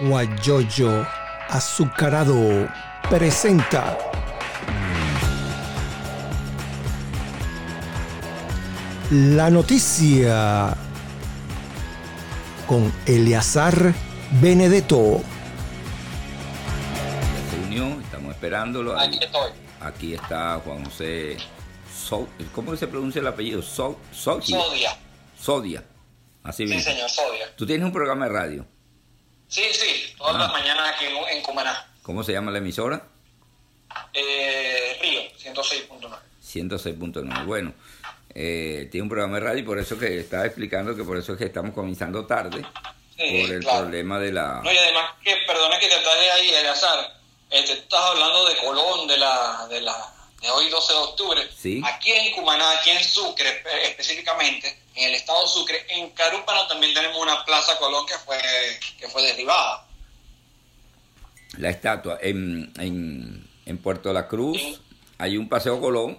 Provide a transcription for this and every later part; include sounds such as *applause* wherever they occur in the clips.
Guayoyo Azucarado presenta la noticia con Eleazar Benedetto. Se unió, estamos esperándolo. Aquí estoy. Aquí está Juan José. So- ¿Cómo se pronuncia el apellido? So- Sodia. Sodia. Sodia. Así Sí, mismo. señor, Sodia. Tú tienes un programa de radio. Sí, sí, todas Ah. las mañanas aquí en, Cumaná. ¿Cómo se llama la emisora? Eh, Río, 106.9. 106.9. Bueno, eh, tiene un programa de radio y por eso que estaba explicando que por eso es que estamos comenzando tarde. Sí, por el claro. problema de la... No, y además, que perdona que te traje ahí, Eleazar, este, tú estás hablando de Colón, de la, de la, de hoy 12 de octubre. Sí. Aquí en Cumaná, aquí en Sucre eh, específicamente, en el estado de Sucre, en Carúpano también tenemos una plaza Colón que fue, que fue derribada. la estatua. En, en, en Puerto La Cruz Sí. hay un Paseo Colón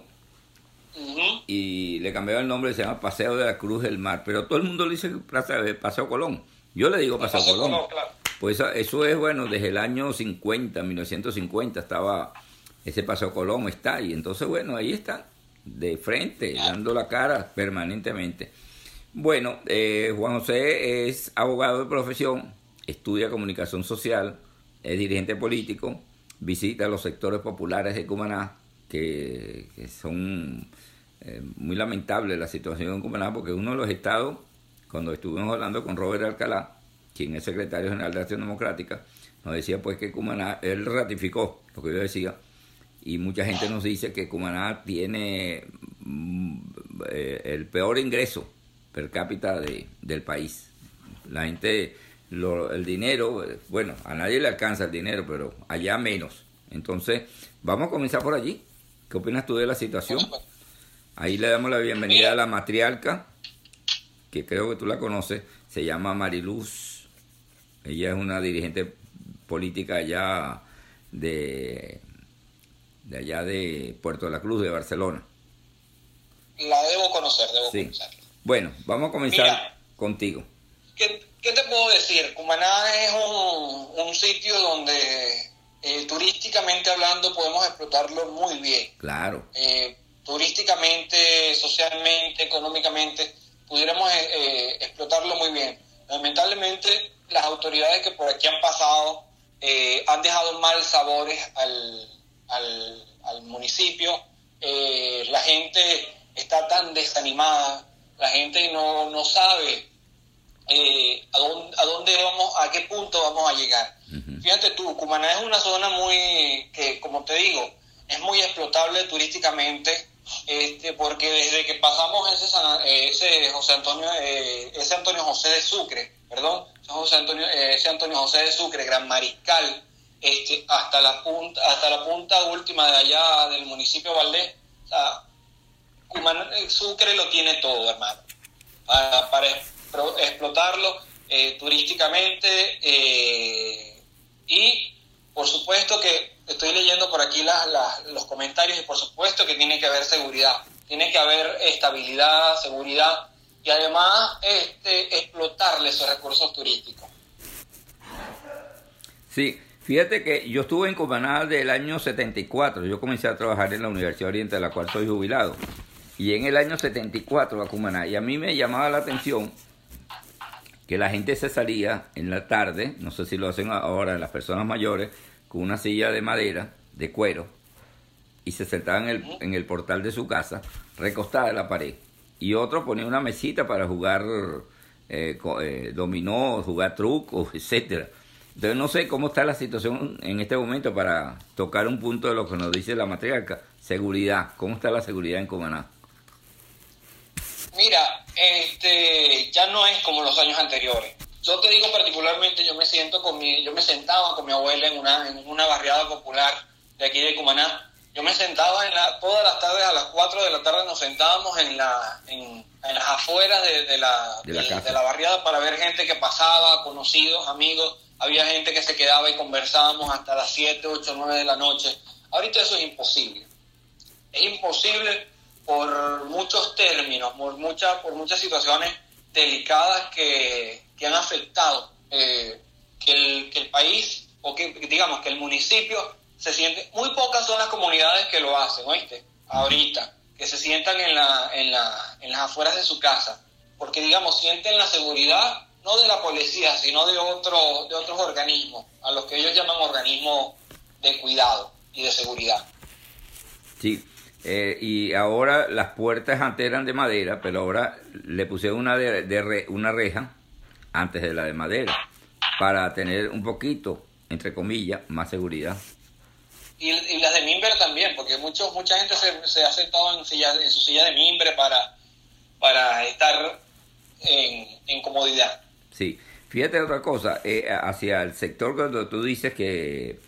y le cambiaron el nombre, se llama Paseo de la Cruz del Mar, pero todo el mundo le dice Plaza Paseo Colón. Yo le digo Paseo Paseo Colón. Colón, claro. Pues eso, es bueno, desde el año 50, 1950 estaba ese Paseo Colón, está ahí. Entonces, bueno, ahí están, de frente, dando la cara permanentemente. Bueno, eh, Juan José es abogado de profesión, estudia comunicación social, es dirigente político, visita los sectores populares de Cumaná, que, son eh, muy lamentables la situación en Cumaná, porque uno de los estados, cuando estuvimos hablando con Robert Alcalá, quien es secretario general de Acción Democrática, nos decía pues que Cumaná, él ratificó lo que yo decía, y mucha gente nos dice que Cumaná tiene mm, eh, el peor ingreso per cápita de- del país. La gente, lo- el dinero, bueno, a nadie le alcanza el dinero, pero allá menos. Entonces, vamos a comenzar por allí. ¿Qué opinas tú de la situación? Ahí le damos la bienvenida a la matriarca, que creo que tú la conoces, se llama Mariluz. Ella es una dirigente política allá de, de allá de Puerto de la Cruz, de Barcelona. La debo conocer, debo Sí. conocerla. Bueno, vamos a comenzar Mira. contigo. ¿Qué, qué te puedo decir? Cumaná es un, un sitio donde eh, turísticamente hablando podemos explotarlo muy bien. Claro, Eh, turísticamente, socialmente, económicamente, pudiéramos eh, explotarlo muy bien. Lamentablemente, las autoridades que por aquí han pasado eh, han dejado mal sabores al, al, al municipio. Eh, la gente está tan desanimada, la gente no, no sabe eh, a, dónde, a dónde vamos, a qué punto vamos a llegar. Fíjate tú, Cumaná es una zona muy, que como te digo, es muy explotable turísticamente, este, porque desde que pasamos ese, San- eh, ese José Antonio, eh, ese Antonio José de Sucre, perdón, José Antonio, eh, ese Antonio José de Sucre, Gran Mariscal, este, hasta la punta, hasta la punta última de allá del municipio Valdés, o eh, Sucre lo tiene todo, hermano. Para, explotarlo eh, turísticamente eh, y por supuesto que estoy leyendo por aquí las- las- los comentarios y por supuesto que tiene que haber seguridad, tiene que haber estabilidad, seguridad y además este, explotarle esos recursos turísticos. Sí, fíjate que yo estuve en Cumaná del año 74. Yo comencé a trabajar en la Universidad Oriente, de la cual soy jubilado. Y en el año 74 a Cumaná. Y a mí me llamaba la atención que la gente se salía en la tarde, no sé si lo hacen ahora las personas mayores, con una silla de madera, de cuero, y se sentaban en el, en el portal de su casa, recostada en la pared. Y otro ponía una mesita para jugar eh, eh, dominó, jugar trucos, etcétera. Entonces no sé cómo está la situación en este momento para tocar un punto de lo que nos dice la matriarca. Seguridad. ¿Cómo está la seguridad en Cumaná? Mira, este, ya no es como los años anteriores. Yo te digo particularmente, yo me siento con mi, yo me sentaba con mi abuela en una, en una barriada popular de aquí de Cumaná. Yo me sentaba en la, todas las tardes a las 4 de la tarde nos sentábamos en la, en, en las afueras de, de la, De la de- casa. de la barriada para ver gente que pasaba, conocidos, amigos. Había gente que se quedaba y conversábamos hasta las 7, 8, 9 de la noche. Ahorita eso es imposible. Es imposible por muchos términos, por muchas, por muchas situaciones delicadas que, que han afectado eh, que el, que el país, o que digamos que el municipio se siente, muy pocas son las comunidades que lo hacen, ¿oíste? Ahorita, que se sientan en, la, en, la, en las afueras de su casa, porque digamos, sienten la seguridad no de la policía, sino de, otro, de otros organismos, a los que ellos llaman organismos de cuidado y de seguridad. Sí, eh, y ahora las puertas antes eran de madera, pero ahora le pusieron una, de, de una reja antes de la de madera, para tener un poquito, entre comillas, más seguridad. Y, y las de mimbre también, porque mucho, mucha gente se, se ha sentado en, silla, en su silla de mimbre para, para estar en, en comodidad. Sí, fíjate otra cosa, eh, hacia el sector cuando tú dices que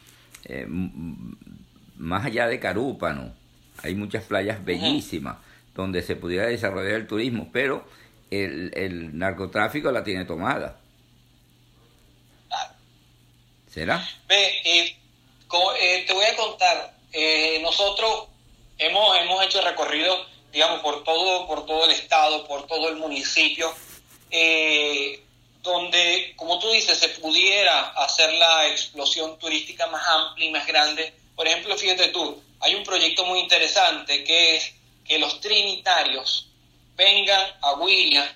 eh, más allá de Carúpano, hay muchas playas bellísimas donde se pudiera desarrollar el turismo, pero el, el narcotráfico la tiene tomada. ¿Será? Ve, eh, te voy a contar, nosotros hemos, hemos hecho recorrido, digamos, por todo, por todo el estado, por todo el municipio, donde, como tú dices, se pudiera hacer la explosión turística más amplia y más grande. Por ejemplo, fíjate tú, hay un proyecto muy interesante que es que los trinitarios vengan a Huila,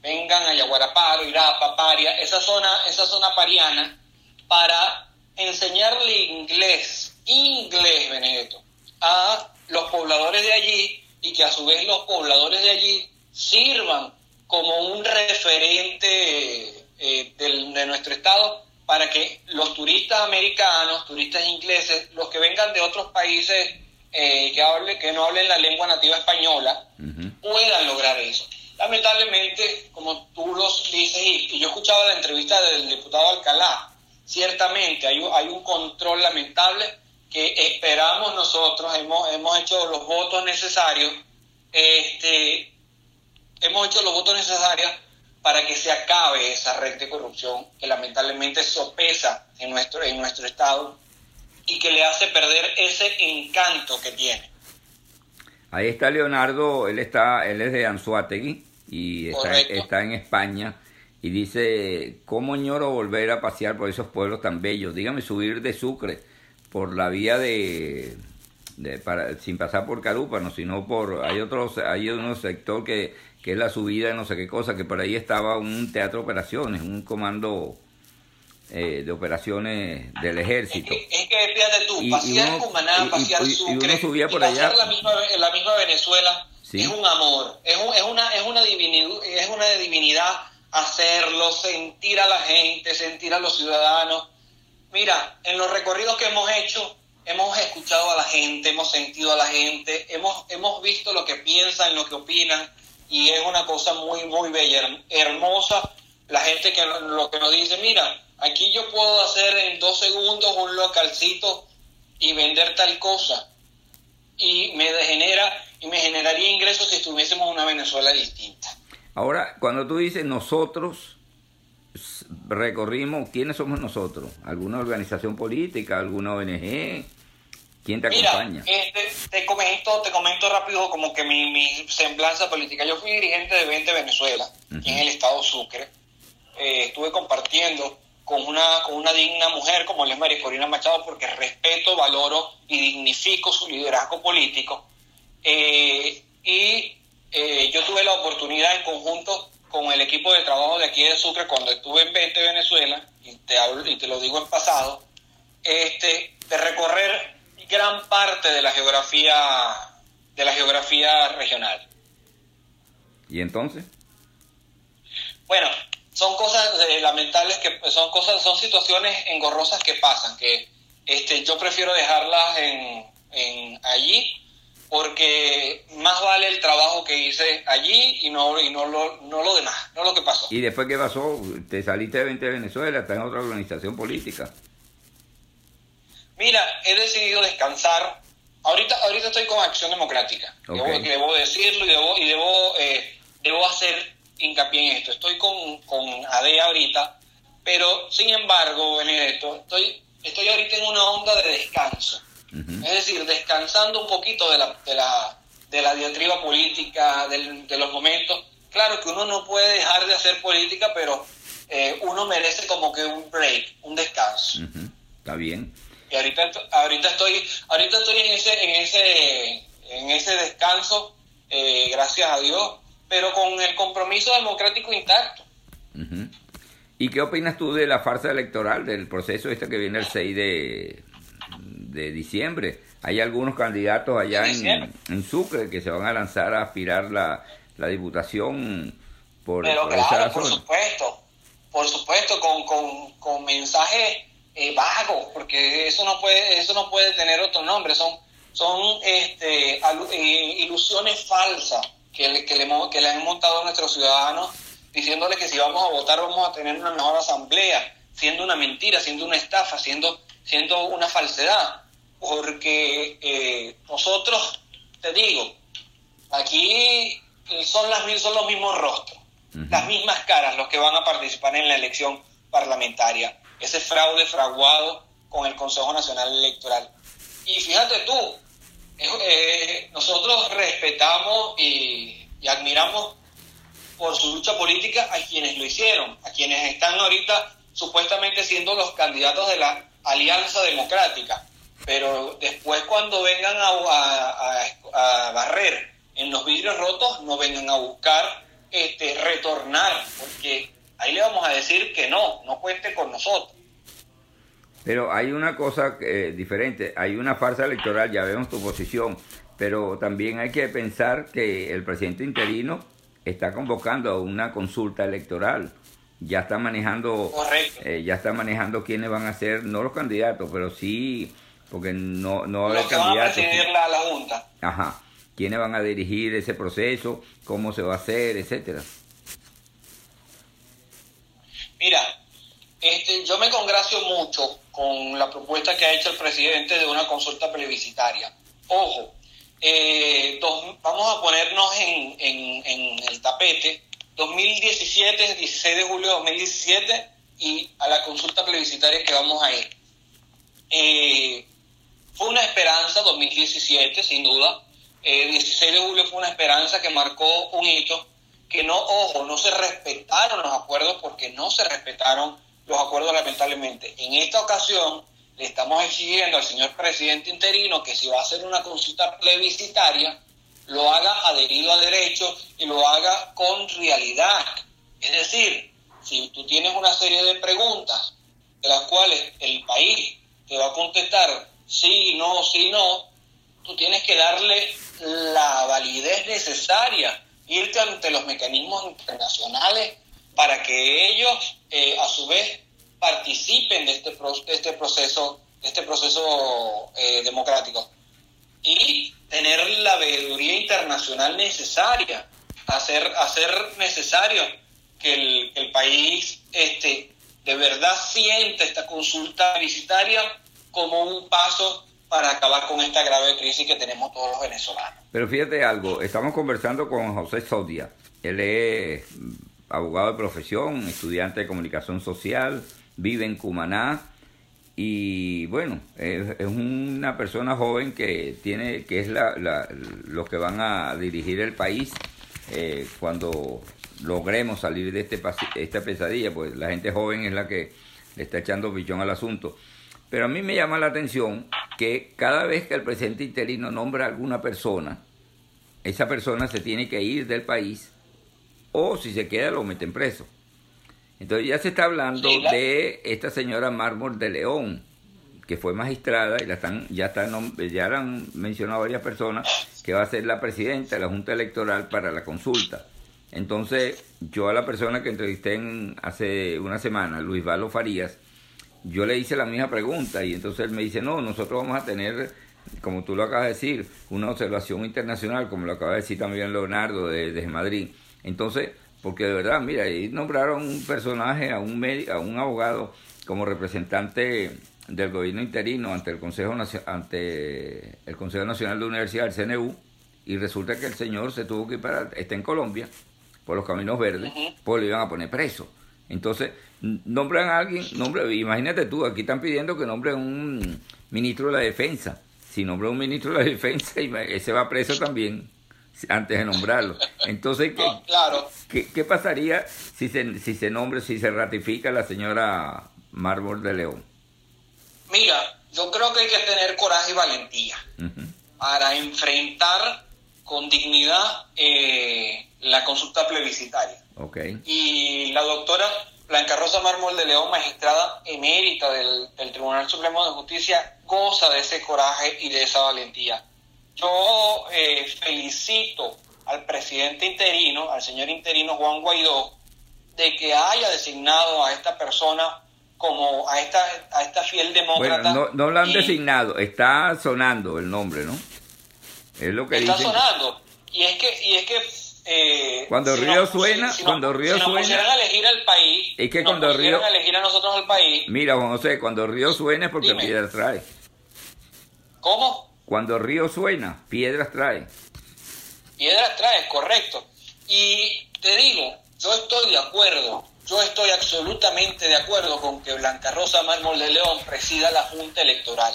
vengan a Yaguaraparo, Irapa, Paria, esa zona, esa zona pariana, para enseñarle inglés, inglés, Benedetto, a los pobladores de allí y que a su vez los pobladores de allí sirvan como un referente eh, de nuestro estado para que los turistas americanos, turistas ingleses, los que vengan de otros países eh, que, hable, que no hablen la lengua nativa española, puedan lograr eso. Lamentablemente, como tú los dices, y, yo escuchaba la entrevista del diputado Alcalá, ciertamente hay, hay un control lamentable que esperamos nosotros, hemos, hemos hecho los votos necesarios, este, hemos hecho los votos necesarios para que se acabe esa red de corrupción que lamentablemente sopesa en nuestro, en nuestro Estado y que le hace perder ese encanto que tiene. Ahí está Leonardo, él está, él es de Anzuategui y está, está, en España y dice, ¿cómo ñoro volver a pasear por esos pueblos tan bellos? Dígame subir de Sucre por la vía de, de para, sin pasar por Carúpano, sino por, hay otros, hay un sector que que es la subida de no sé qué cosa, que por ahí estaba un teatro de operaciones, un comando eh, de operaciones del ejército. Es que, fíjate tú, pasear Cumaná, pasear Sucre, subía por allá. La misma, la misma Venezuela es un amor, es, un, es, una, es, una divinidad, es una divinidad hacerlo, sentir a la gente, sentir a los ciudadanos. Mira, en los recorridos que hemos hecho, hemos escuchado a la gente, hemos sentido a la gente, hemos, hemos visto lo que piensan, lo que opinan y es una cosa muy, muy bella, hermosa. La gente que lo que nos dice, mira, aquí yo puedo hacer en dos segundos un localcito y vender tal cosa. Y me genera, y me generaría ingresos si estuviésemos una Venezuela distinta. Ahora, cuando tú dices nosotros recorrimos, ¿quiénes somos nosotros? ¿Alguna organización política? ¿Alguna ONG? ¿Quién te acompaña? Este, te comento, te comento rápido como que mi, mi, semblanza política. Yo fui dirigente de 20 Venezuela, en el estado Sucre. Eh, estuve compartiendo con una, con una digna mujer como es María Corina Machado porque respeto, valoro y dignifico su liderazgo político. Eh, y eh, yo tuve la oportunidad en conjunto con el equipo de trabajo de aquí de Sucre cuando estuve en 20 Venezuela, y te, hablo, y te lo digo en pasado, este, de recorrer gran parte de la geografía de la geografía regional. ¿Y entonces? Bueno, son cosas eh, lamentables que son cosas son situaciones engorrosas que pasan que este yo prefiero dejarlas en, en allí porque más vale el trabajo que hice allí y no y no lo, no lo demás, no lo que pasó. ¿Y después qué pasó? ¿Te saliste de Venezuela? ¿Estás en otra organización política? Mira, he decidido descansar. Ahorita, ahorita estoy con Acción Democrática. Debo, decirlo y debo, y debo, eh, debo hacer hincapié en esto. Estoy con, con AD ahorita, pero sin embargo, Benedetto, estoy, estoy ahorita en una onda de descanso. Es decir, descansando un poquito de la, de la, de la diatriba política, de los momentos. Claro que uno no puede dejar de hacer política, pero eh, uno merece como que un break, un descanso. Está bien. Y ahorita, ahorita estoy, ahorita estoy en ese, en ese, en ese descanso, eh, gracias a Dios, pero con el compromiso democrático intacto. ¿Y qué opinas tú de la farsa electoral, del proceso este que viene el 6 de, de diciembre? Hay algunos candidatos allá en, en, Sucre que se van a lanzar a aspirar la, la diputación por, Pero claro, por supuesto, por supuesto, con, con, con mensajes eh, vagos, porque eso no puede, eso no puede tener otro nombre, son, son este, eh, ilusiones falsas que, que, le, que le han montado a nuestros ciudadanos, diciéndole que si vamos a votar vamos a tener una mejor asamblea, siendo una mentira, siendo una estafa, siendo, siendo una falsedad, porque eh, nosotros, te digo, aquí son, las, son los mismos rostros, las mismas caras los que van a participar en la elección parlamentaria. Ese fraude fraguado con el Consejo Nacional Electoral. Y fíjate tú, eh, nosotros respetamos y, admiramos por su lucha política a quienes lo hicieron, a quienes están ahorita supuestamente siendo los candidatos de la Alianza Democrática. Pero después cuando vengan a barrer en los vidrios rotos no vengan a buscar este, retornar, porque ahí le vamos a decir que no, no cuente con nosotros. Pero hay una cosa eh, diferente, hay una farsa electoral, ya vemos tu posición, pero también hay que pensar que el presidente interino está convocando a una consulta electoral, ya está manejando, eh, ya está manejando quiénes van a ser, no los candidatos, pero sí, porque no, no va a haber candidatos. a la Junta. Ajá quiénes van a dirigir ese proceso, cómo se va a hacer, etcétera. Mira, este, yo me congracio mucho con la propuesta que ha hecho el presidente de una consulta plebiscitaria. Ojo, eh, vamos a ponernos en, en, el tapete 2017, 16 de julio de 2017 y a la consulta plebiscitaria que vamos a ir. Eh, fue una esperanza 2017, sin duda, el eh, 16 de julio fue una esperanza que marcó un hito, que no, ojo, no se respetaron los acuerdos porque no se respetaron los acuerdos lamentablemente. En esta ocasión le estamos exigiendo al señor presidente interino que si va a hacer una consulta plebiscitaria, lo haga adherido a derecho y lo haga con realidad. Es decir, si tú tienes una serie de preguntas de las cuales el país te va a contestar sí, no, sí, no, tú tienes que darle la validez necesaria, irte ante los mecanismos internacionales para que ellos eh, a su vez participen de este, este proceso, este proceso eh, democrático. Y tener la veeduría internacional necesaria, hacer, hacer necesario que el, el país este, de verdad sienta esta consulta visitaria como un paso para acabar con esta grave crisis que tenemos todos los venezolanos. Pero fíjate algo, estamos conversando con José Sodia. Él es abogado de profesión, estudiante de comunicación social, vive en Cumaná y bueno, es, una persona joven que tiene que es la, los que van a dirigir el país eh, cuando logremos salir de este esta pesadilla, pues la gente joven es la que le está echando pichón al asunto. Pero a mí me llama la atención que cada vez que el presidente interino nombra a alguna persona, esa persona se tiene que ir del país o si se queda lo meten preso. Entonces ya se está hablando de esta señora Mármol de León, que fue magistrada y la están, ya, están, ya la han mencionado varias personas, que va a ser la presidenta de la Junta Electoral para la consulta. Entonces yo a la persona que entrevisté hace una semana, Luis Valo Farías, yo le hice la misma pregunta y entonces él me dice, no, nosotros vamos a tener, como tú lo acabas de decir, una observación internacional, como lo acaba de decir también Leonardo desde Madrid. Entonces, porque de verdad, mira, ahí nombraron un personaje, a un, a un abogado como representante del gobierno interino ante el Consejo ante el Consejo Nacional de Universidad, el CNU, y resulta que el señor se tuvo que ir para, está en Colombia, por los caminos verdes, pues lo iban a poner preso. Entonces, nombran a alguien, nombre, imagínate tú, aquí están pidiendo que nombren un ministro de la defensa. Si nombra un ministro de la *laughs* defensa, ese va preso también. antes de nombrarlo. Entonces, ¿qué, No, claro. qué, qué pasaría si se, si se nombra, si se ratifica la señora Mármol de León? Mira, yo creo que hay que tener coraje y valentía para enfrentar con dignidad eh, la consulta plebiscitaria. Y la doctora Blanca Rosa Mármol de León, magistrada emérita del, del Tribunal Supremo de Justicia, goza de ese coraje y de esa valentía. Yo eh, felicito al presidente interino, al señor interino Juan Guaidó, de que haya designado a esta persona como a esta, a esta fiel demócrata. Bueno, no, no lo han y- designado, está sonando el nombre, ¿no? Es lo que está dicen. sonando. Y es que, y es que eh, Cuando si Río nos- suena, si cuando Río si nos suena- a elegir al país, Es que nos cuando Río- a elegir a nosotros al país, Mira, Juan José, cuando Río suena es porque Dime. piedras trae. ¿cómo? Cuando Río suena, piedras trae. Piedras traes, correcto. Y te digo, yo estoy de acuerdo, yo estoy absolutamente de acuerdo con que Blanca Rosa Mármol de León presida la Junta Electoral,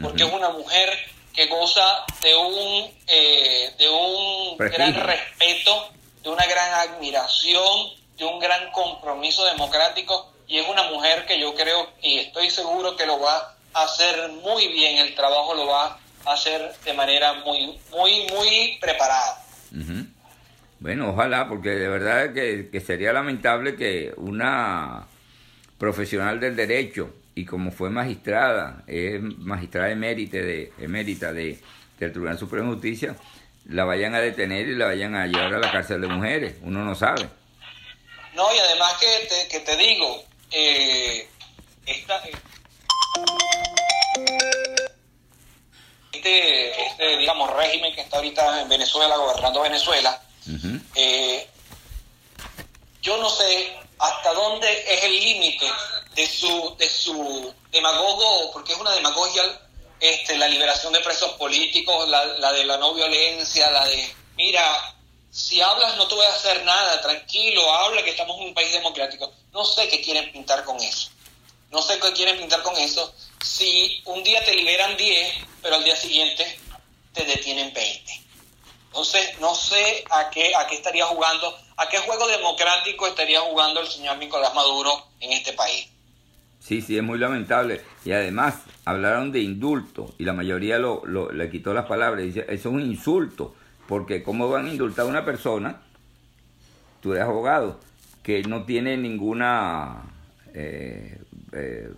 porque es una mujer que goza de un, eh, de un Prestigio. gran respeto, de una gran admiración, de un gran compromiso democrático, y es una mujer que yo creo y estoy seguro que lo va a hacer muy bien, el trabajo lo va a hacer de manera muy, muy, muy preparada. Bueno, ojalá, porque de verdad que, que sería lamentable que una profesional del derecho y como fue magistrada, es magistrada emérita de, emérita de, del Tribunal Supremo de Justicia, la vayan a detener y la vayan a llevar a la cárcel de mujeres. Uno no sabe. No, y además que te, que te digo, eh, esta, este, este, digamos, régimen que está ahorita en Venezuela, gobernando Venezuela, eh, yo no sé hasta dónde es el límite de su, de su demagogo, porque es una demagogia este, la liberación de presos políticos, la, la de la no violencia, la de, mira, si hablas no te voy a hacer nada, tranquilo, habla que estamos en un país democrático. No sé qué quieren pintar con eso. No sé qué quieren pintar con eso. Si un día te liberan 10, pero al día siguiente te detienen 20. Entonces, no sé a qué, a qué estaría jugando, a qué juego democrático estaría jugando el señor Nicolás Maduro en este país. Sí, sí, es muy lamentable. Y además, hablaron de indulto y la mayoría lo, lo- le quitó las palabras. Eso es un insulto, porque ¿cómo van a indultar a una persona, tú eres abogado, que no tiene ninguna eh, eh,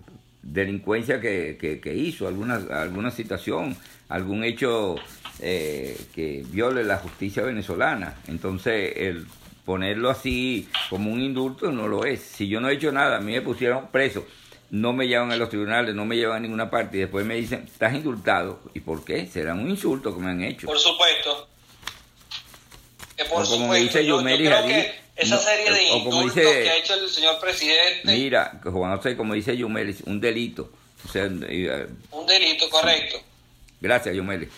delincuencia que, que- que hizo, alguna, alguna situación, algún hecho eh, que viole la justicia venezolana? Entonces, el ponerlo así como un indulto no lo es. Si yo no he hecho nada, a mí me pusieron preso, no me llevan a los tribunales, no me llevan a ninguna parte y después me dicen, estás indultado. ¿Y por qué? Será un insulto que me han hecho. Por supuesto. Que por O como supuesto, dice yo, yo Yumeli Hadid, que esa serie de como indultos dice- que ha hecho el señor presidente, Mira, Juan José, como dice Yumeli, un delito. O sea, eh, un delito correcto. Gracias, Yumeli.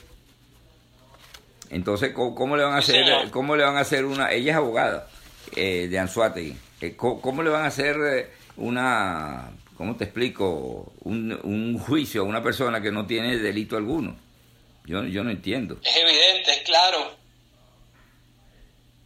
Entonces, ¿cómo, cómo le van a hacer, cómo le van a hacer una, ella es abogada eh, de Anzuategui, Eh, ¿cómo, cómo le van a hacer eh, una, cómo te explico, un, un juicio a una persona que no tiene delito alguno? Yo, yo no entiendo. Es evidente, es claro.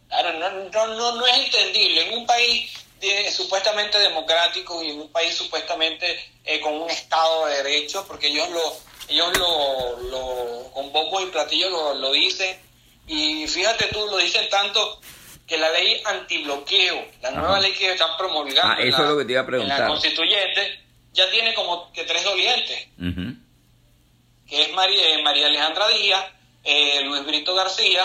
Claro, no, no, no, no es entendible. En un país de- supuestamente democrático y en un país supuestamente eh, con un Estado de Derecho, porque ellos lo ellos lo, lo con bombo y platillo lo, lo dicen, y fíjate tú, lo dicen tanto que la ley antibloqueo, la nueva ley que están promulgando Ah, eso la- es lo que te iba a en preguntar. la constituyente, ya tiene como que tres dolientes que es María, eh, María Alejandra Díaz, eh, Luis Brito García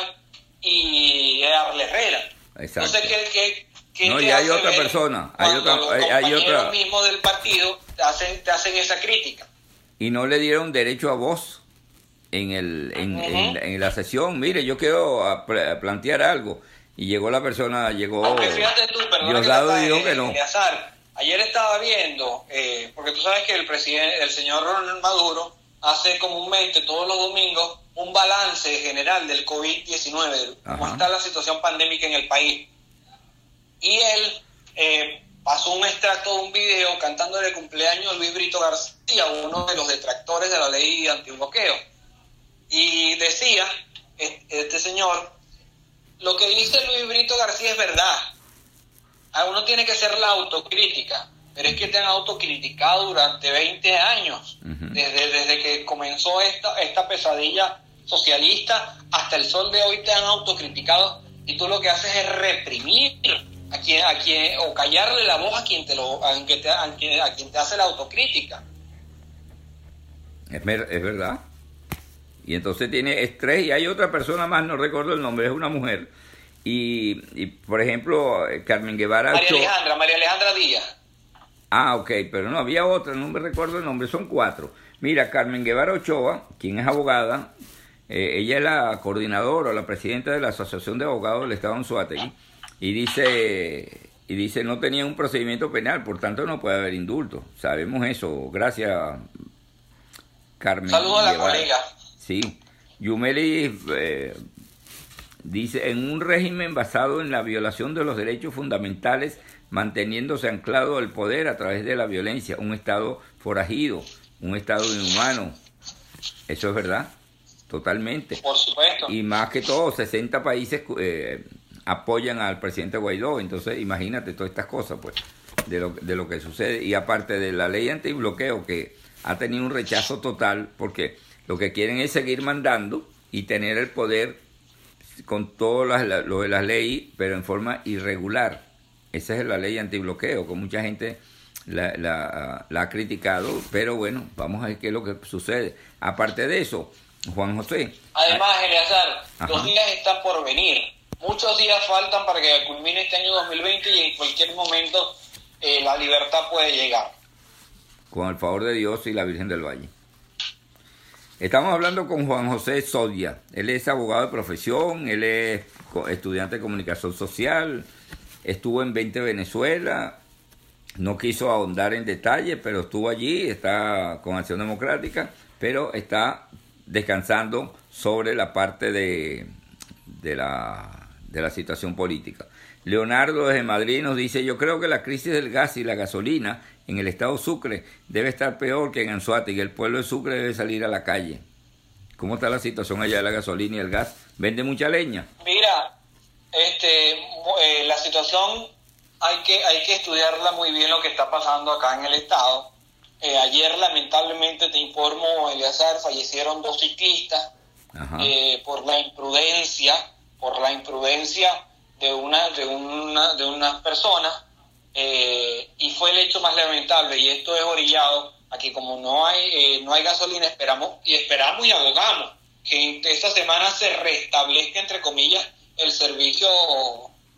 y Arle Herrera. Exacto. Entonces, ¿qué, qué, qué No, y hay otra persona, hay otra- los hay- hay otra- mismos del partido te hacen, te hacen esa crítica? Y no le dieron derecho a voz en, el, en, Ujú. en- en la sesión. Mire, yo quiero a a plantear algo. Y llegó la persona, llegó Aunque fíjate tú, perdona que te Diosdado dijo que no. Eleazar, ayer estaba viendo, eh, porque tú sabes que el presidente, el señor Ronald Maduro hace comúnmente todos los domingos un balance general del COVID-19, de cómo está la situación pandémica en el país. Y él eh, pasó un extracto de un video cantándole el cumpleaños a Luis Brito García, uno de los detractores de la ley antibloqueo. Y decía, es- este señor, lo que dice Luis Brito García es verdad. A uno tiene que hacer la autocrítica, pero es que te han autocriticado durante 20 años, desde, desde que comenzó esta, esta pesadilla socialista hasta el sol de hoy te han autocriticado y tú lo que haces es reprimir a quien, a quien o callarle la voz a quien te lo a quien te, a quien, te hace la autocrítica. Es, es verdad. Y entonces tiene estrés y hay otra persona más, no recuerdo el nombre, es una mujer. Y, y por ejemplo, eh, Carmen Guevara... María Alejandra, María Alejandra Díaz. Ah, ok, pero no, había otra, no me recuerdo el nombre, son cuatro. Mira, Carmen Guevara Ochoa, quien es abogada, eh, ella es la coordinadora o la presidenta de la Asociación de Abogados del Estado en Suátegui, y dice, y dice no tenía un procedimiento penal, por tanto no puede haber indulto. Sabemos eso, gracias Carmen. Saludos a la colega. Sí, Yumeli eh, dice, en un régimen basado en la violación de los derechos fundamentales, manteniéndose anclado al poder a través de la violencia, un Estado forajido, un Estado inhumano. Eso es verdad, totalmente. Por supuesto. Y más que todo, 60 países eh, apoyan al presidente Guaidó, entonces imagínate todas estas cosas, pues, de lo, de lo que sucede. Y aparte de la ley antibloqueo, que ha tenido un rechazo total, porque lo que quieren es seguir mandando y tener el poder con todo lo de las leyes, pero en forma irregular. Esa es la ley antibloqueo, con mucha gente la, la, ha criticado, pero bueno, vamos a ver qué es lo que sucede. Aparte de eso, Juan José. Además, Eleazar, los días están por venir. Muchos días faltan para que culmine este año 2020 y en cualquier momento eh, la libertad puede llegar. Con el favor de Dios y la Virgen del Valle. Estamos hablando con Juan José Sodia. Él es abogado de profesión, él es estudiante de comunicación social, estuvo en 20 Venezuela, no quiso ahondar en detalle, pero estuvo allí, está con Acción Democrática, pero está descansando sobre la parte de, de, la, de la situación política. Leonardo desde Madrid nos dice, yo creo que la crisis del gas y la gasolina en el estado Sucre debe estar peor que en Anzuategui. El pueblo de Sucre debe salir a la calle. ¿Cómo está la situación allá de la gasolina y el gas? ¿Vende mucha leña? Mira, este, eh, la situación hay que, hay que estudiarla muy bien lo que está pasando acá en el estado. Eh, ayer lamentablemente te informo, Eleazar, fallecieron dos ciclistas eh, por la imprudencia, por la imprudencia de una, de una, de unas personas eh, y fue el hecho más lamentable y esto es orillado a que como no hay eh, no hay gasolina esperamos y esperamos y abogamos que esta semana se restablezca entre comillas el servicio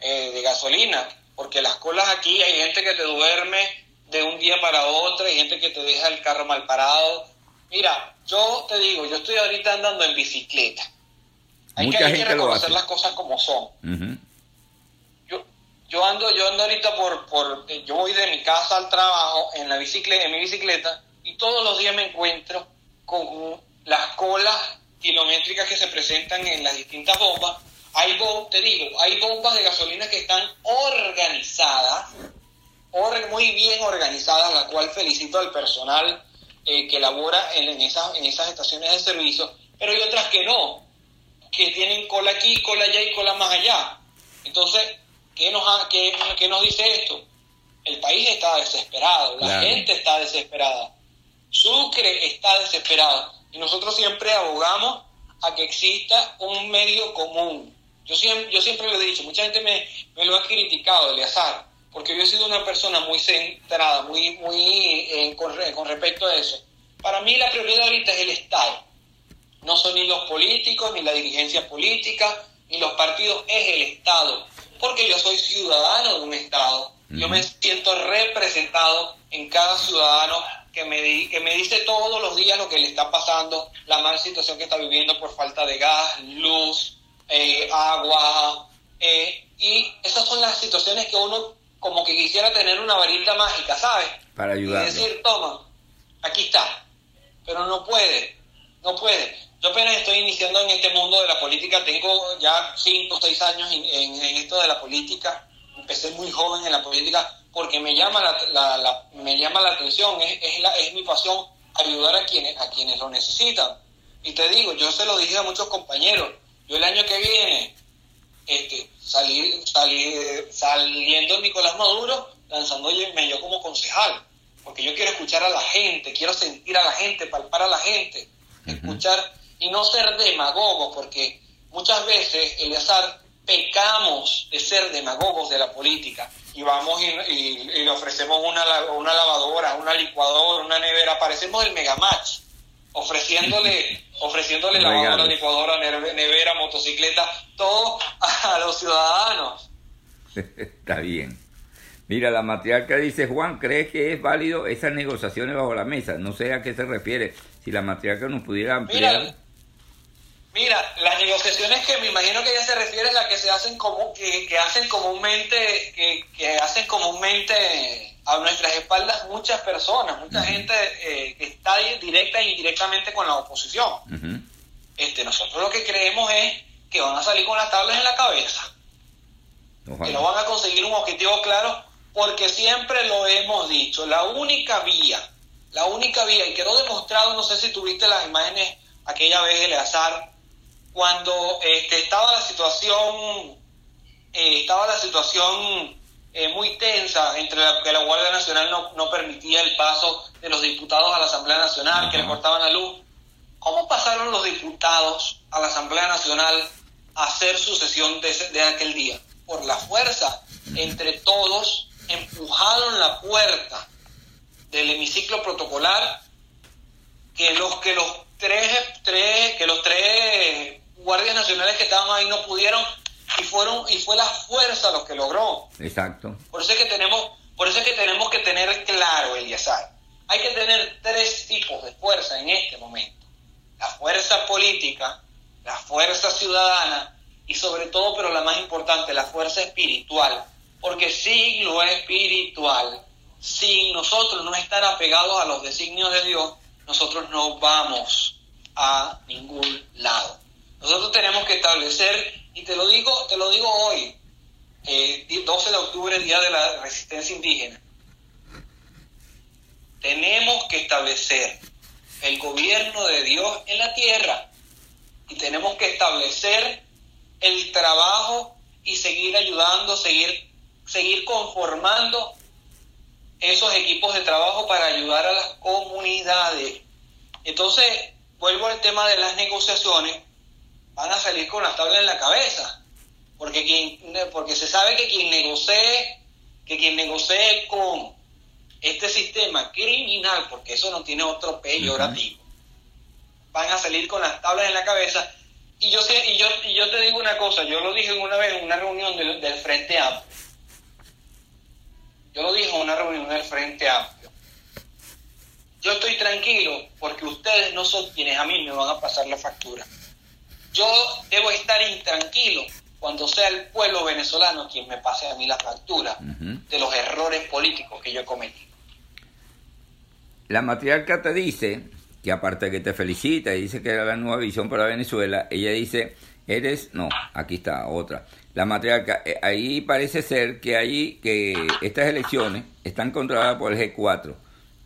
eh, de gasolina porque las colas aquí hay gente que te duerme de un día para otro hay gente que te deja el carro mal parado. Mira yo te digo yo estoy ahorita andando en bicicleta hay que, hay que reconocer las cosas como son. Yo ando, yo ando ahorita por, por, yo voy de mi casa al trabajo en la bicicleta, en mi bicicleta, y todos los días me encuentro con las colas kilométricas que se presentan en las distintas bombas. Hay te digo, hay bombas de gasolina que están organizadas, muy bien organizadas, la cual felicito al personal eh, que labora en, en, esas, en esas estaciones de servicio, pero hay otras que no, que tienen cola aquí, cola allá y cola más allá. Entonces, ¿Qué nos, qué, nos dice esto? El país está desesperado, la gente está desesperada, Sucre está desesperado y nosotros siempre abogamos a que exista un medio común. Yo siempre, yo siempre lo he dicho, mucha gente me, me lo ha criticado, Eleazar, porque yo he sido una persona muy centrada, muy, muy con, con respecto a eso. Para mí la prioridad ahorita es el Estado. No son ni los políticos, ni la dirigencia política, ni los partidos, es el Estado porque yo soy ciudadano de un Estado. Yo me siento representado en cada ciudadano que me, que me dice todos los días lo que le está pasando, la mala situación que está viviendo por falta de gas, luz, eh, agua. Eh, y esas son las situaciones que uno como que quisiera tener una varita mágica, ¿sabes? Para ayudar. Y decir, toma, aquí está. Pero no puede, no puede. Yo apenas estoy iniciando en este mundo de la política, tengo ya 5 o 6 años en, esto de la política, empecé muy joven en la política porque me llama la, me llama la atención, es, es, la, es mi pasión ayudar a quienes, a quienes lo necesitan. Y te digo, yo se lo dije a muchos compañeros, yo el año que viene este, salir, salir, saliendo Nicolás Maduro, lanzándome yo como concejal, porque yo quiero escuchar a la gente, quiero sentir a la gente, palpar a la gente, escuchar y no ser demagogo, porque muchas veces, Eleazar, pecamos de ser demagogos de la política y vamos y, le ofrecemos una, una lavadora, una licuadora, una nevera, parecemos el Megamatch, ofreciéndole, *laughs* ofreciéndole lavadora, licuadora, nevera, motocicleta, todo a los ciudadanos. Está bien. Mira, la matriarca dice, Juan, ¿crees que es válido esas negociaciones bajo la mesa? No sé a qué se refiere. Si la matriarca nos pudiera ampliar. Mira, las negociaciones que me imagino que ella se refiere a las que se hacen como que, que hacen comúnmente que, que, hacen comúnmente a nuestras espaldas muchas personas, mucha gente eh, que está directa e indirectamente con la oposición. Este, nosotros lo que creemos es que van a salir con las tablas en la cabeza, que no van a conseguir un objetivo claro, porque siempre lo hemos dicho, la única vía, la única vía, y quedó demostrado, no sé si tuviste las imágenes aquella vez, Eleazar, cuando este, estaba la situación, eh, estaba la situación eh, muy tensa entre la, que la Guardia Nacional no, no, permitía el paso de los diputados a la Asamblea Nacional, que le cortaban la luz. ¿Cómo pasaron los diputados a la Asamblea Nacional a hacer su sesión de, de aquel día? Por la fuerza, entre todos, empujaron la puerta del hemiciclo protocolar que los que los tres, tres que los tres guardias nacionales que estaban ahí no pudieron y fueron y fue la fuerza lo que logró. Exacto. Por eso es que tenemos, por eso es que tenemos que tener claro, Eliasar. Hay que tener tres tipos de fuerza en este momento. La fuerza política, la fuerza ciudadana y sobre todo, pero la más importante, la fuerza espiritual. Porque sin lo espiritual, sin nosotros no estar apegados a los designios de Dios, nosotros no vamos a ningún lado. Nosotros tenemos que establecer, y te lo digo, te lo digo hoy, 12 eh, de octubre, Día de la Resistencia Indígena, tenemos que establecer el gobierno de Dios en la tierra y tenemos que establecer el trabajo y seguir ayudando, seguir, seguir conformando esos equipos de trabajo para ayudar a las comunidades. Entonces, vuelvo al tema de las negociaciones van a salir con la tabla en la cabeza. Porque, quien, porque se sabe que quien negocie, que quien negocie con este sistema criminal, porque eso no tiene otro peyorativo, van a salir con las tablas en la cabeza. Y yo, sé, y yo, y yo te digo una cosa, yo lo dije una vez en una reunión del, del Frente Amplio. Yo lo dije en una reunión del Frente Amplio. Yo estoy tranquilo porque ustedes no son quienes a mí me van a pasar la factura yo debo estar intranquilo cuando sea el pueblo venezolano quien me pase a mí la factura de los errores políticos que yo he cometido. La matriarca te dice que aparte de que te felicita y dice que era la nueva visión para Venezuela, ella dice, eres, no, aquí está otra. La matriarca, eh, ahí parece ser que ahí, que estas elecciones están controladas por el G4.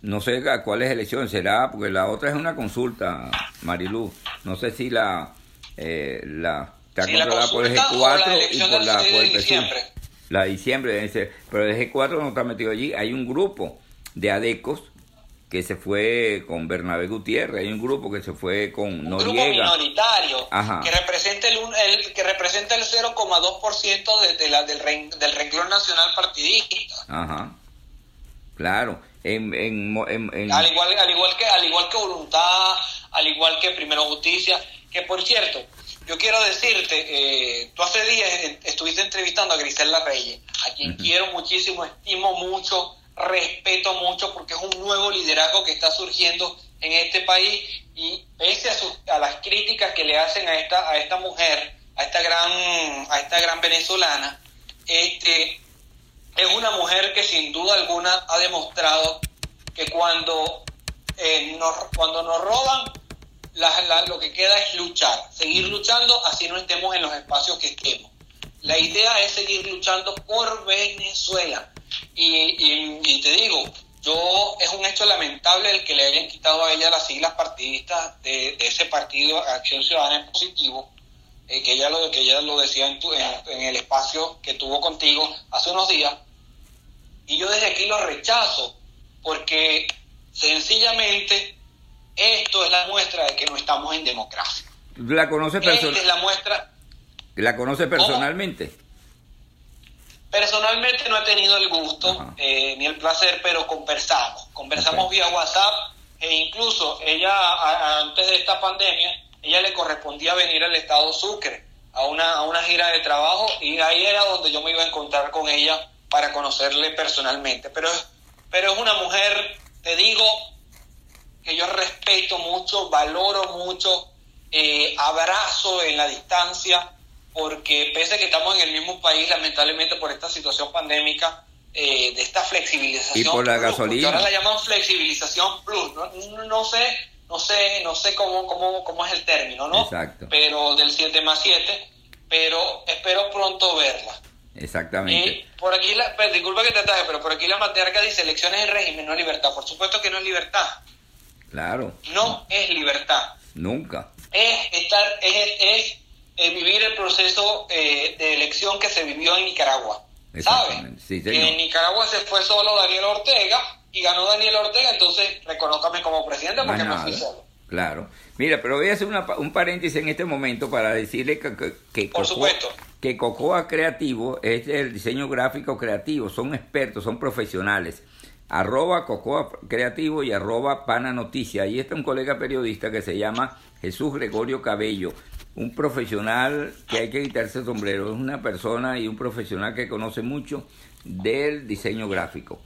No sé a cuáles elecciones será, porque la otra es una consulta, Marilú. No sé si la eh, la, está controlada por el G4 y por la por diciembre. La de diciembre, pero el G4 no está metido allí. Hay un grupo de adecos que se fue con Bernabé Gutiérrez, hay un grupo que se fue con un grupo minoritario que representa el, que representa el 0,2% de, de la, del, del renglón nacional partidista. Ajá. Claro. En, en, en, al igual al igual que al igual que voluntad, al igual que Primero Justicia, que por cierto, yo quiero decirte, eh, tú hace días estuviste entrevistando a Grisela Reyes, a quien quiero muchísimo, estimo mucho, respeto mucho, porque es un nuevo liderazgo que está surgiendo en este país y pese a, a las críticas que le hacen a esta, a esta mujer, a esta gran, a esta gran venezolana, este, es una mujer que sin duda alguna ha demostrado que cuando, eh, nos, cuando nos roban lo que queda es luchar, seguir luchando, así no estemos en los espacios que estemos. La idea es seguir luchando por Venezuela. Y, te digo, yo es un hecho lamentable el que le hayan quitado a ella las siglas partidistas de, ese partido Acción Ciudadana en Positivo, eh, que, ella lo, que ella lo decía en, tu, en, el espacio que tuvo contigo hace unos días, y yo desde aquí lo rechazo, porque sencillamente esto es la muestra de que no estamos en democracia. ¿La conoce personalmente? la muestra. ¿La conoce personalmente? Personalmente no he tenido el gusto eh, ni el placer, pero conversamos. Conversamos vía WhatsApp e incluso ella, antes de esta pandemia, ella le correspondía venir al estado Sucre a una, a una gira de trabajo y ahí era donde yo me iba a encontrar con ella para conocerle personalmente. Pero, pero es una mujer, te digo, que yo respeto mucho, valoro mucho, eh, abrazo en la distancia porque pese a que estamos en el mismo país, lamentablemente por esta situación pandémica, eh, de esta flexibilización. Y por la gasolina. Ahora la llaman flexibilización plus, ¿no? no, sé, no sé, no sé cómo, cómo, cómo es el término, ¿no? Exacto. Pero del 7 más 7, pero espero pronto verla. Exactamente. Y por aquí, la, pues, disculpa que te traje, pero por aquí la matriarca dice elecciones en régimen, no libertad. Por supuesto que no es libertad. Claro. No, es libertad. Nunca. Es estar, es, es vivir el proceso eh, de elección que se vivió en Nicaragua. ¿Sabes? que en Nicaragua se fue solo Daniel Ortega y ganó Daniel Ortega, entonces reconócame como presidente porque no fui solo. Claro. Mira, pero voy a hacer un paréntesis en este momento para decirle que, que, Por Cocoa, supuesto. que Cocoa Creativo es el diseño gráfico creativo, son expertos, son profesionales. Arroba Cocoa Creativo y arroba Pana Noticia. Ahí está un colega periodista que se llama Jesús Gregorio Cabello un profesional que hay que quitarse el sombrero, es una persona y un profesional que conoce mucho del diseño gráfico.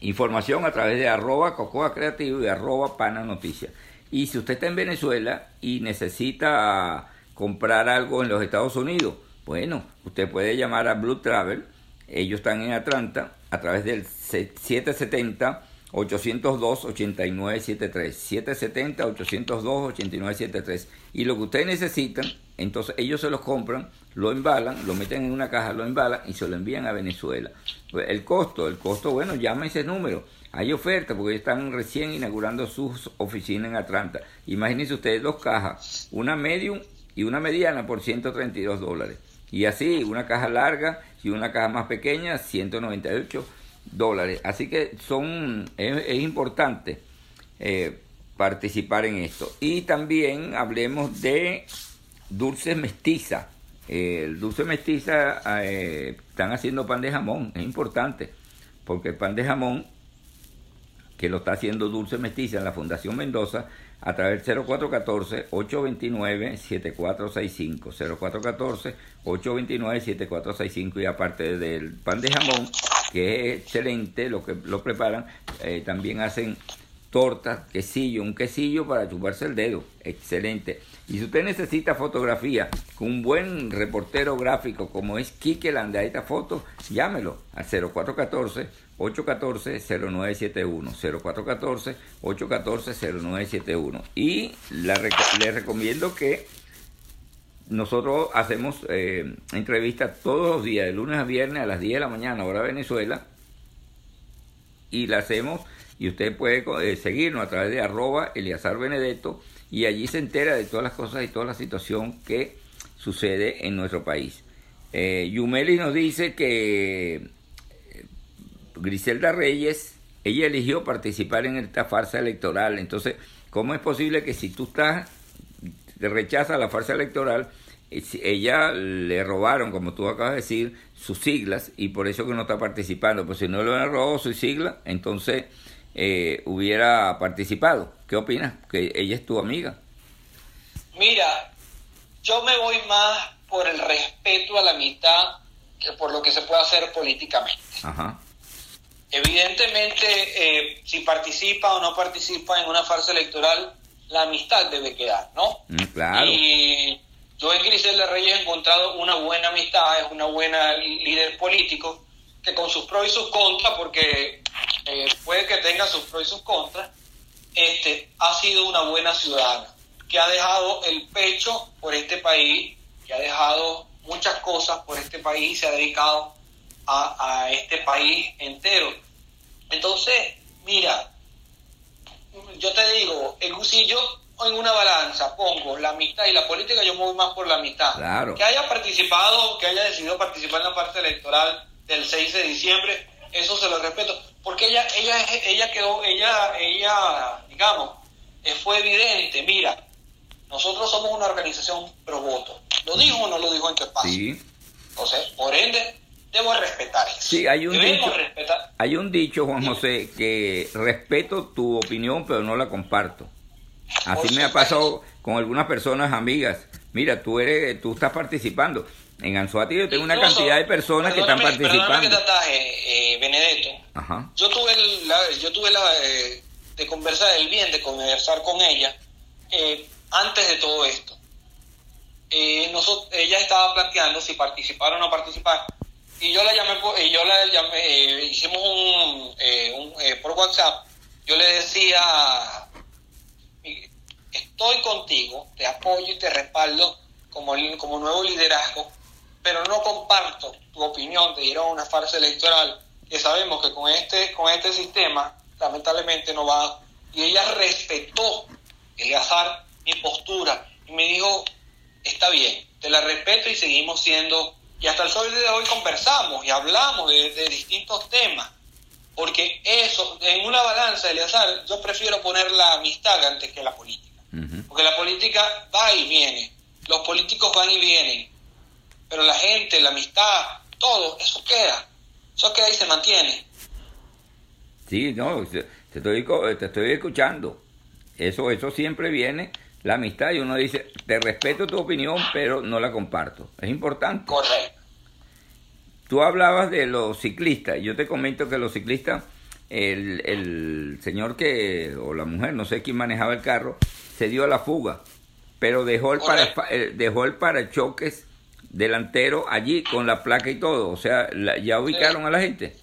Información a través de arroba Cocoa Creativo y arroba Pana Noticias. Y si usted está en Venezuela y necesita comprar algo en los Estados Unidos, bueno, usted puede llamar a Blue Travel. Ellos están en Atlanta a través del 770 802-8973. 770-802-8973. Y lo que ustedes necesitan, entonces ellos se los compran, lo embalan, lo meten en una caja, lo embalan y se lo envían a Venezuela. Pues, el costo, el costo, bueno, llama ese número. Hay oferta porque están recién inaugurando sus oficinas en Atlanta. Imagínense ustedes dos cajas, una medium y una mediana por 132 dólares. Y así, una caja larga y una caja más pequeña, 198 dólares. Así que son es, importante eh, participar en esto. Y también hablemos de dulce mestiza. el dulce mestiza eh, están haciendo pan de jamón, es importante, porque el pan de jamón que lo está haciendo Dulce Mestiza en la Fundación Mendoza a través del 0414-829-7465. 0414-829-7465 y aparte del pan de jamón, que es excelente, lo que lo preparan, eh, también hacen tortas, quesillo, un quesillo para chuparse el dedo, excelente. Y si usted necesita fotografía con un buen reportero gráfico como es Kike Landa, esta foto, llámelo al 0414 814-0971, 0414-814-0971. Y la, le recomiendo que nosotros hacemos eh, entrevistas todos los días, de lunes a viernes a las 10 de la mañana, hora Venezuela, y la hacemos, y usted puede eh, seguirnos a través de arroba Eliazar y allí se entera de todas las cosas y toda la situación que sucede en nuestro país. Eh, Yumeli nos dice que eh, Griselda Reyes, ella eligió participar en esta farsa electoral, entonces, ¿cómo es posible que si tú estás rechaza la farsa electoral, ella le robaron, como tú acabas de decir, sus siglas y por eso que no está participando. Pues si no le hubieran robado su sigla, entonces eh, hubiera participado. ¿Qué opinas? Que ella es tu amiga. Mira, yo me voy más por el respeto a la mitad que por lo que se puede hacer políticamente. Evidentemente, eh, si participa o no participa en una farsa electoral, la amistad debe quedar, ¿no? Mm, claro. Y yo en Griselda Reyes he encontrado una buena amistad, es una buena líder político, que con sus pros y sus contras, porque eh, puede que tenga sus pros y sus contras, este, ha sido una buena ciudadana, que ha dejado el pecho por este país, que ha dejado muchas cosas por este país y se ha dedicado a, a este país entero. Entonces, mira, yo te digo, el Gusillo en una balanza pongo la amistad y la política, yo me voy más por la amistad. Claro. Que haya participado, que haya decidido participar en la parte electoral del 6 de diciembre, eso se lo respeto, porque ella, ella, ella quedó, ella, ella, digamos, eh, fue evidente, mira, nosotros somos una organización pro voto. ¿Lo dijo o no lo dijo en tu espacio? Sí. Entonces, por ende, respetar eso. Sí, hay un Debemos dicho, respetar. hay un dicho, Juan José, que respeto tu opinión, pero no la comparto. Así me ha pasado con algunas personas amigas. Mira, tú eres, tú estás participando. En Anzuati yo tengo una cantidad de personas que están Perdóname que te participando. ataje, eh, Benedetto. Ajá. Yo tuve el- la, yo tuve la eh, de conversar el bien de conversar con ella eh, antes de todo esto. Eh, nosotros, ella estaba planteando si participar o no participar y yo la llamé y yo la llamé eh, hicimos un, eh, un, eh, por WhatsApp. Yo le decía "Miguel, estoy contigo te apoyo y te respaldo como como nuevo liderazgo pero no comparto tu opinión de ir a una farsa electoral que sabemos que con este con este sistema lamentablemente no va. Y ella respetó Eleazar mi postura y me dijo está bien te la respeto y seguimos siendo y hasta el sol de hoy conversamos y hablamos de, de distintos temas porque eso en una balanza Eleazar yo prefiero poner la amistad antes que la política porque la política va y viene, los políticos van y vienen, pero la gente, la amistad, todo, eso queda, eso queda y se mantiene. Sí, no, te estoy, te estoy escuchando. Eso, eso siempre viene, la amistad, y uno dice, te respeto tu opinión, pero no la comparto. Es importante. Correcto. Tú hablabas de los ciclistas, y yo te comento que los ciclistas, el, el señor que, o la mujer, no sé quién manejaba el carro, se dio a la fuga, pero dejó el, para, eh, dejó el parachoques delantero allí con la placa y todo. O sea, la- ya ubicaron a la gente,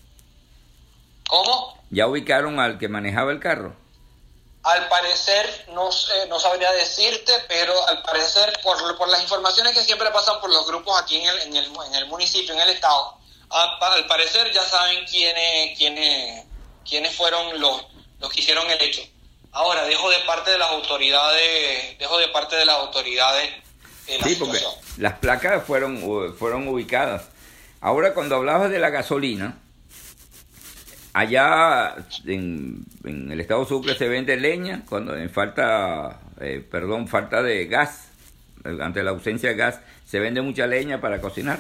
¿Cómo? ya ubicaron al que manejaba el carro. Al parecer, no, sé, no sabría decirte, pero al parecer, por, por las informaciones que siempre pasan por los grupos aquí en el, en el, en el municipio, en el estado, al parecer ya saben quiénes, quiénes, quiénes fueron los, los que hicieron el hecho. Ahora, dejo de parte de las autoridades, dejo de parte de las autoridades eh, la Sí, porque situación. las placas fueron, fueron ubicadas. Ahora, cuando hablabas de la gasolina, allá en, en el estado Sucre se vende leña cuando en falta, eh, perdón, falta de gas. eh, Ante la ausencia de gas, se vende mucha leña para cocinar.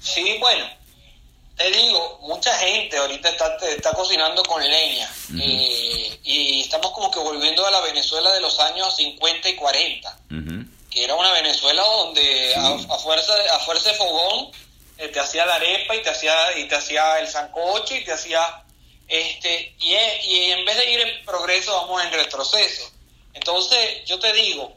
Sí, bueno, te digo, mucha gente ahorita está, está cocinando con leña y, y estamos como que volviendo a la Venezuela de los años 50 y 40, Ujú. que era una Venezuela donde a, a fuerza de, a fuerza de fogón eh, te hacía la arepa y te hacía y te hacía el sancocho y te hacía este y, e- y en vez de ir en progreso vamos en retroceso. Entonces, yo te digo,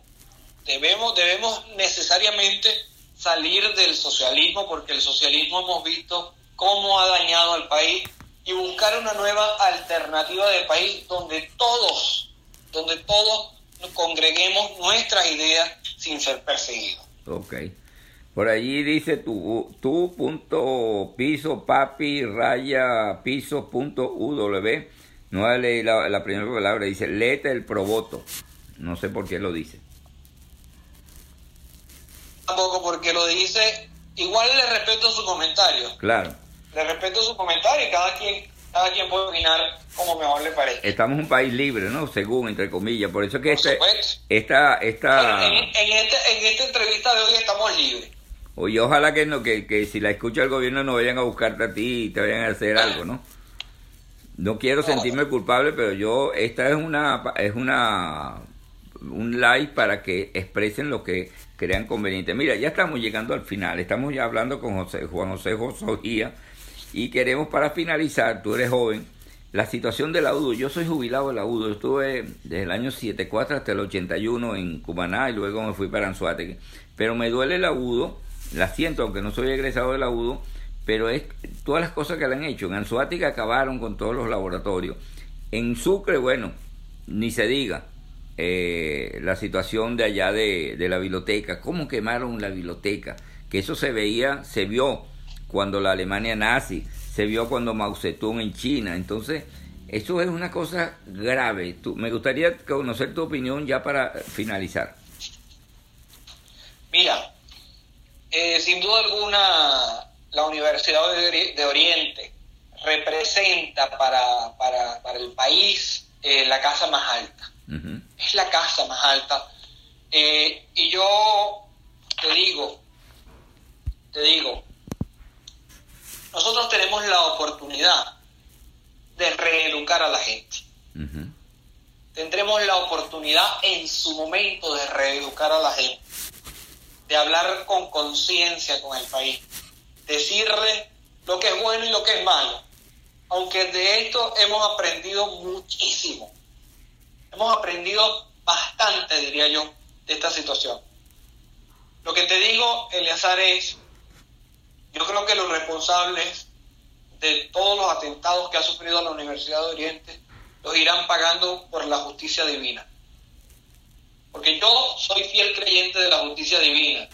debemos debemos necesariamente salir del socialismo porque el socialismo hemos visto cómo ha dañado al país y buscar una nueva alternativa de país donde todos donde todos congreguemos nuestras ideas sin ser perseguidos. Ok. Por allí dice tu, tu punto piso papi raya piso punto uw. No leído la, la primera palabra. Dice léete el provoto. No sé por qué lo dice. Tampoco porque lo dice, igual le respeto su comentario, Claro. le respeto su comentario y cada quien cada quien puede opinar como mejor le parece. Estamos un país libre, ¿no? Según, entre comillas. Por eso que Por este, supuesto. esta, esta, en, en este, en esta entrevista de hoy estamos libres. Oye, ojalá que no, que, que si la escucha el gobierno no vayan a buscarte a ti y te vayan a hacer algo, ¿no? No quiero sentirme culpable, pero yo, esta es una, es una, un live para que expresen lo que crean conveniente. Mira, ya estamos llegando al final, estamos ya hablando con José, Juan José Josogía y queremos para finalizar, tú eres joven, la situación de la UDO. Yo soy jubilado de la UDO, estuve desde el año 74 hasta el 81 en Cumaná y luego me fui para Anzuategui. Pero me duele la UDO, la siento, aunque no soy egresado de la UDO, pero es todas las cosas que le han hecho. En Anzuategui acabaron con todos los laboratorios. En Sucre, bueno, ni se diga. eh, la situación de allá de, de la biblioteca, cómo quemaron la biblioteca, que eso se veía, se vio cuando la Alemania nazi, se vio cuando Mao Zedong en China, entonces Eso es una cosa grave. Tú, me gustaría conocer tu opinión ya para finalizar. Mira, eh, sin duda alguna la Universidad de, Oriente representa para, para, para el país eh, la casa más alta. Es la casa más alta. Eh, y yo te digo, te digo, nosotros tenemos la oportunidad de reeducar a la gente. Tendremos la oportunidad en su momento de reeducar a la gente, de hablar con conciencia con el país, decirle lo que es bueno y lo que es malo. Aunque de esto hemos aprendido muchísimo. Hemos aprendido bastante, diría yo, de esta situación. Lo que te digo, Eleazar, es, yo creo que los responsables de todos los atentados que ha sufrido la Universidad de Oriente los irán pagando por la justicia divina. Porque yo soy fiel creyente de la justicia divina.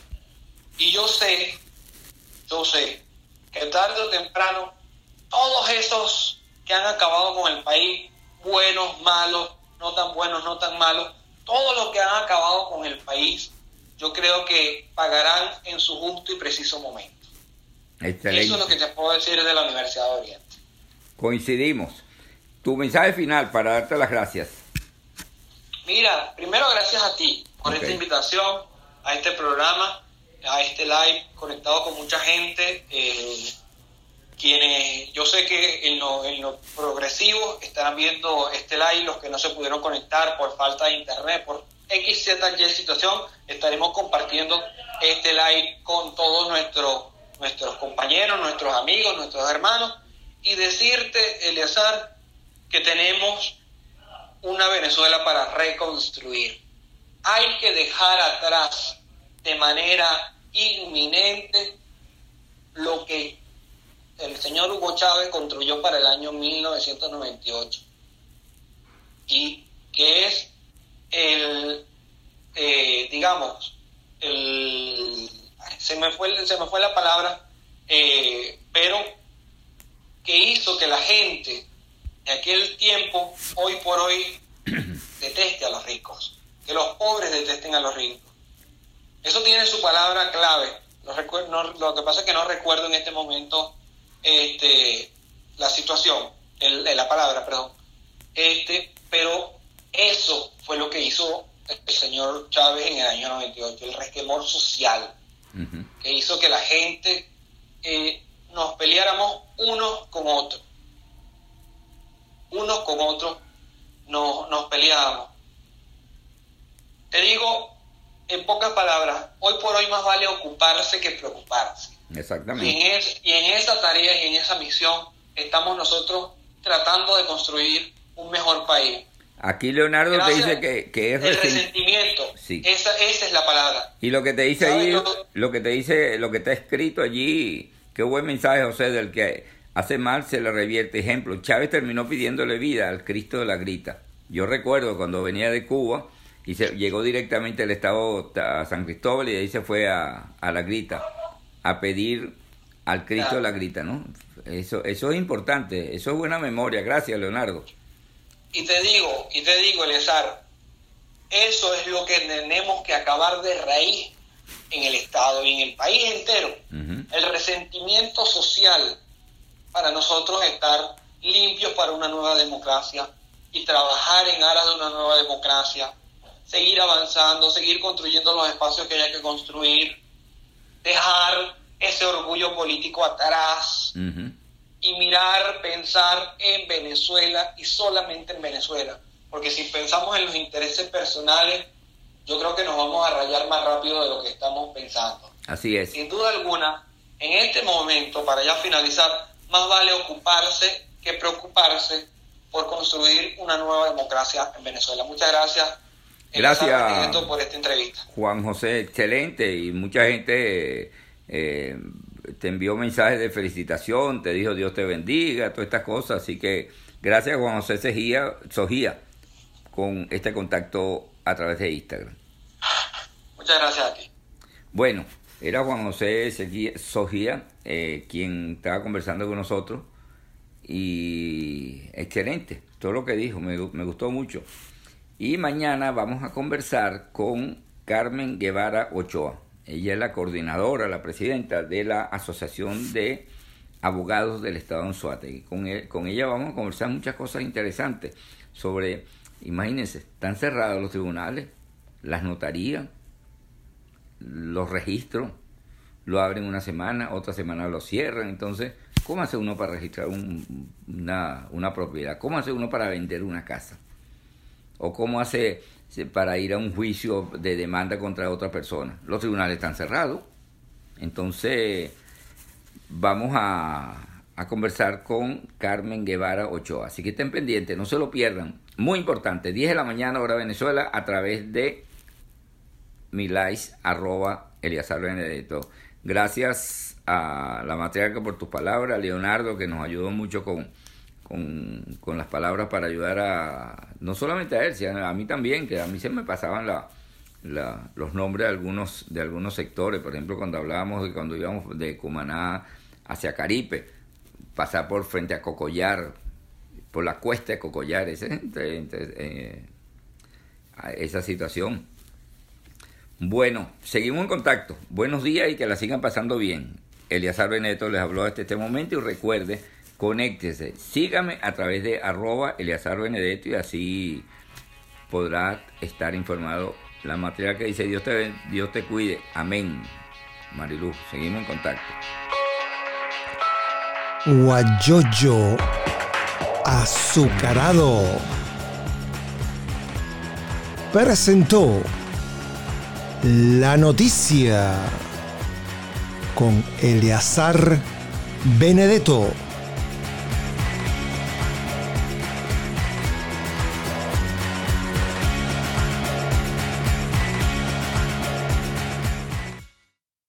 Y yo sé, yo sé, que tarde o temprano todos esos que han acabado con el país, buenos, malos, no tan buenos, no tan malos, todos los que han acabado con el país, yo creo que pagarán en su justo y preciso momento. Eso es lo que te puedo decir de la Universidad de Oriente. Coincidimos. Tu mensaje final para darte las gracias. Mira, primero gracias a ti por esta invitación a este programa, a este live conectado con mucha gente. Eh, quienes yo sé que en lo, en lo progresivo estarán viendo este live, los que no se pudieron conectar por falta de internet, por X, Z, Y situación, estaremos compartiendo este live con todos nuestros nuestros compañeros, nuestros amigos, nuestros hermanos, y decirte, Eleazar, que tenemos una Venezuela para reconstruir. Hay que dejar atrás de manera inminente lo que el señor Hugo Chávez construyó para el año 1998 y que es el, eh, digamos, el, se me fue, se me fue la palabra, eh, pero que hizo que la gente de aquel tiempo, hoy por hoy, *clears throat* deteste a los ricos, que los pobres detesten a los ricos. Eso tiene su palabra clave. Lo, lo que pasa es que no recuerdo en este momento este, la situación, el, la palabra, perdón. Este, pero eso fue lo que hizo el señor Chávez en el año 98, el resquemor social, que hizo que la gente eh, nos peleáramos unos con otros. Unos con otros nos, nos peleábamos. Te digo, en pocas palabras, hoy por hoy más vale ocuparse que preocuparse. Exactamente. Y en, y en esa tarea y en esa misión estamos nosotros tratando de construir un mejor país. Aquí Leonardo te dice que, que es el resentimiento. Sí. Esa, esa, es la palabra. Y lo que te dice allí, lo que te dice, lo que está escrito allí, qué buen mensaje, José, del que hace mal se le revierte. Ejemplo, Chávez terminó pidiéndole vida al Cristo de la Grita. Yo recuerdo cuando venía de Cuba y se llegó directamente al estado a San Cristóbal y ahí se fue a, a la Grita a pedir al Cristo de la Grita, ¿no? Eso, eso es importante, eso es buena memoria. Gracias, Leonardo. Y te digo, y te digo, Elezar, eso es lo que tenemos que acabar de raíz en el Estado y en el país entero. El resentimiento social para nosotros estar limpios para una nueva democracia y trabajar en aras de una nueva democracia, seguir avanzando, seguir construyendo los espacios que haya que construir, dejar ese orgullo político atrás y mirar, pensar en Venezuela y solamente en Venezuela. Porque si pensamos en los intereses personales, yo creo que nos vamos a rayar más rápido de lo que estamos pensando. Así es. Sin duda alguna, en este momento, para ya finalizar, más vale ocuparse que preocuparse por construir una nueva democracia en Venezuela. Muchas gracias. Gracias por esta entrevista. Juan José, excelente y mucha gente eh, te envió mensajes de felicitación, te dijo Dios te bendiga, todas estas cosas. Así que gracias Juan José Sogía, Sogía con este contacto a través de Instagram. Muchas gracias a ti. Bueno, era Juan José Sogía eh, quien estaba conversando con nosotros y excelente, todo lo que dijo, me, me gustó mucho. Y mañana vamos a conversar con Carmen Guevara Ochoa. Ella es la coordinadora, la presidenta de la Asociación de Abogados del Estado de Anzuategui. Con, con ella vamos a conversar muchas cosas interesantes sobre, imagínense, están cerrados los tribunales, las notarías, los registros, lo abren una semana, otra semana lo cierran. Entonces, ¿cómo hace uno para registrar una, una propiedad? ¿Cómo hace uno para vender una casa? ¿O cómo hace para ir a un juicio de demanda contra otra persona? Los tribunales están cerrados. Entonces, vamos a, a conversar con Carmen Guevara Ochoa. Así que estén pendientes, no se lo pierdan. Muy importante, 10 de la mañana hora Venezuela a través de milais arroba. Gracias a la matriarca por tus palabras, Leonardo que nos ayudó mucho con, con, las palabras para ayudar a, no solamente a él, sino a mí también, que a mí se me pasaban la, los nombres de algunos, de algunos sectores, por ejemplo cuando hablábamos de cuando íbamos de Cumaná hacia Caripe, pasar por frente a Cocollar, por la cuesta de Cocollar, eh, esa situación. Bueno, seguimos en contacto. Buenos días y que la sigan pasando bien. Eliazar Beneto les habló hasta este momento y recuerde, conéctese, sígame a través de arroba Eliazar Benedetto y así podrá estar informado la materia que dice Dios te, Dios te cuide. Amén. Mariluz, seguimos en contacto. Guayoyo azucarado presentó la noticia con Eleazar Benedetto.